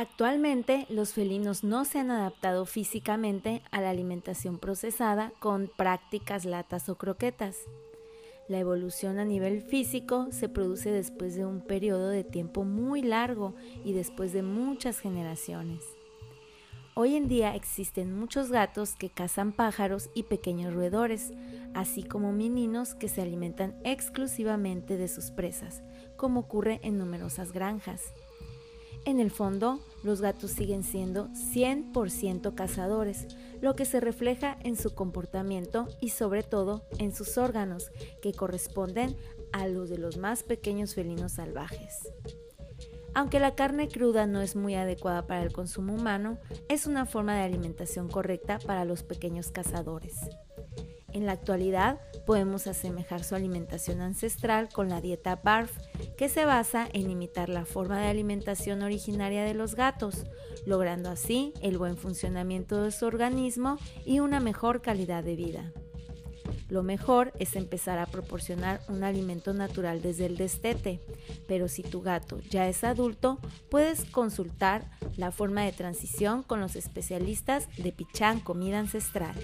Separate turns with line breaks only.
Actualmente los felinos no se han adaptado físicamente a la alimentación procesada con prácticas latas o croquetas. La evolución a nivel físico se produce después de un periodo de tiempo muy largo y después de muchas generaciones. Hoy en día existen muchos gatos que cazan pájaros y pequeños roedores, así como meninos que se alimentan exclusivamente de sus presas, como ocurre en numerosas granjas. En el fondo, los gatos siguen siendo 100% cazadores, lo que se refleja en su comportamiento y sobre todo en sus órganos, que corresponden a los de los más pequeños felinos salvajes. Aunque la carne cruda no es muy adecuada para el consumo humano, es una forma de alimentación correcta para los pequeños cazadores. En la actualidad podemos asemejar su alimentación ancestral con la dieta BARF, que se basa en imitar la forma de alimentación originaria de los gatos, logrando así el buen funcionamiento de su organismo y una mejor calidad de vida. Lo mejor es empezar a proporcionar un alimento natural desde el destete, pero si tu gato ya es adulto, puedes consultar la forma de transición con los especialistas de Pichán Comida Ancestral.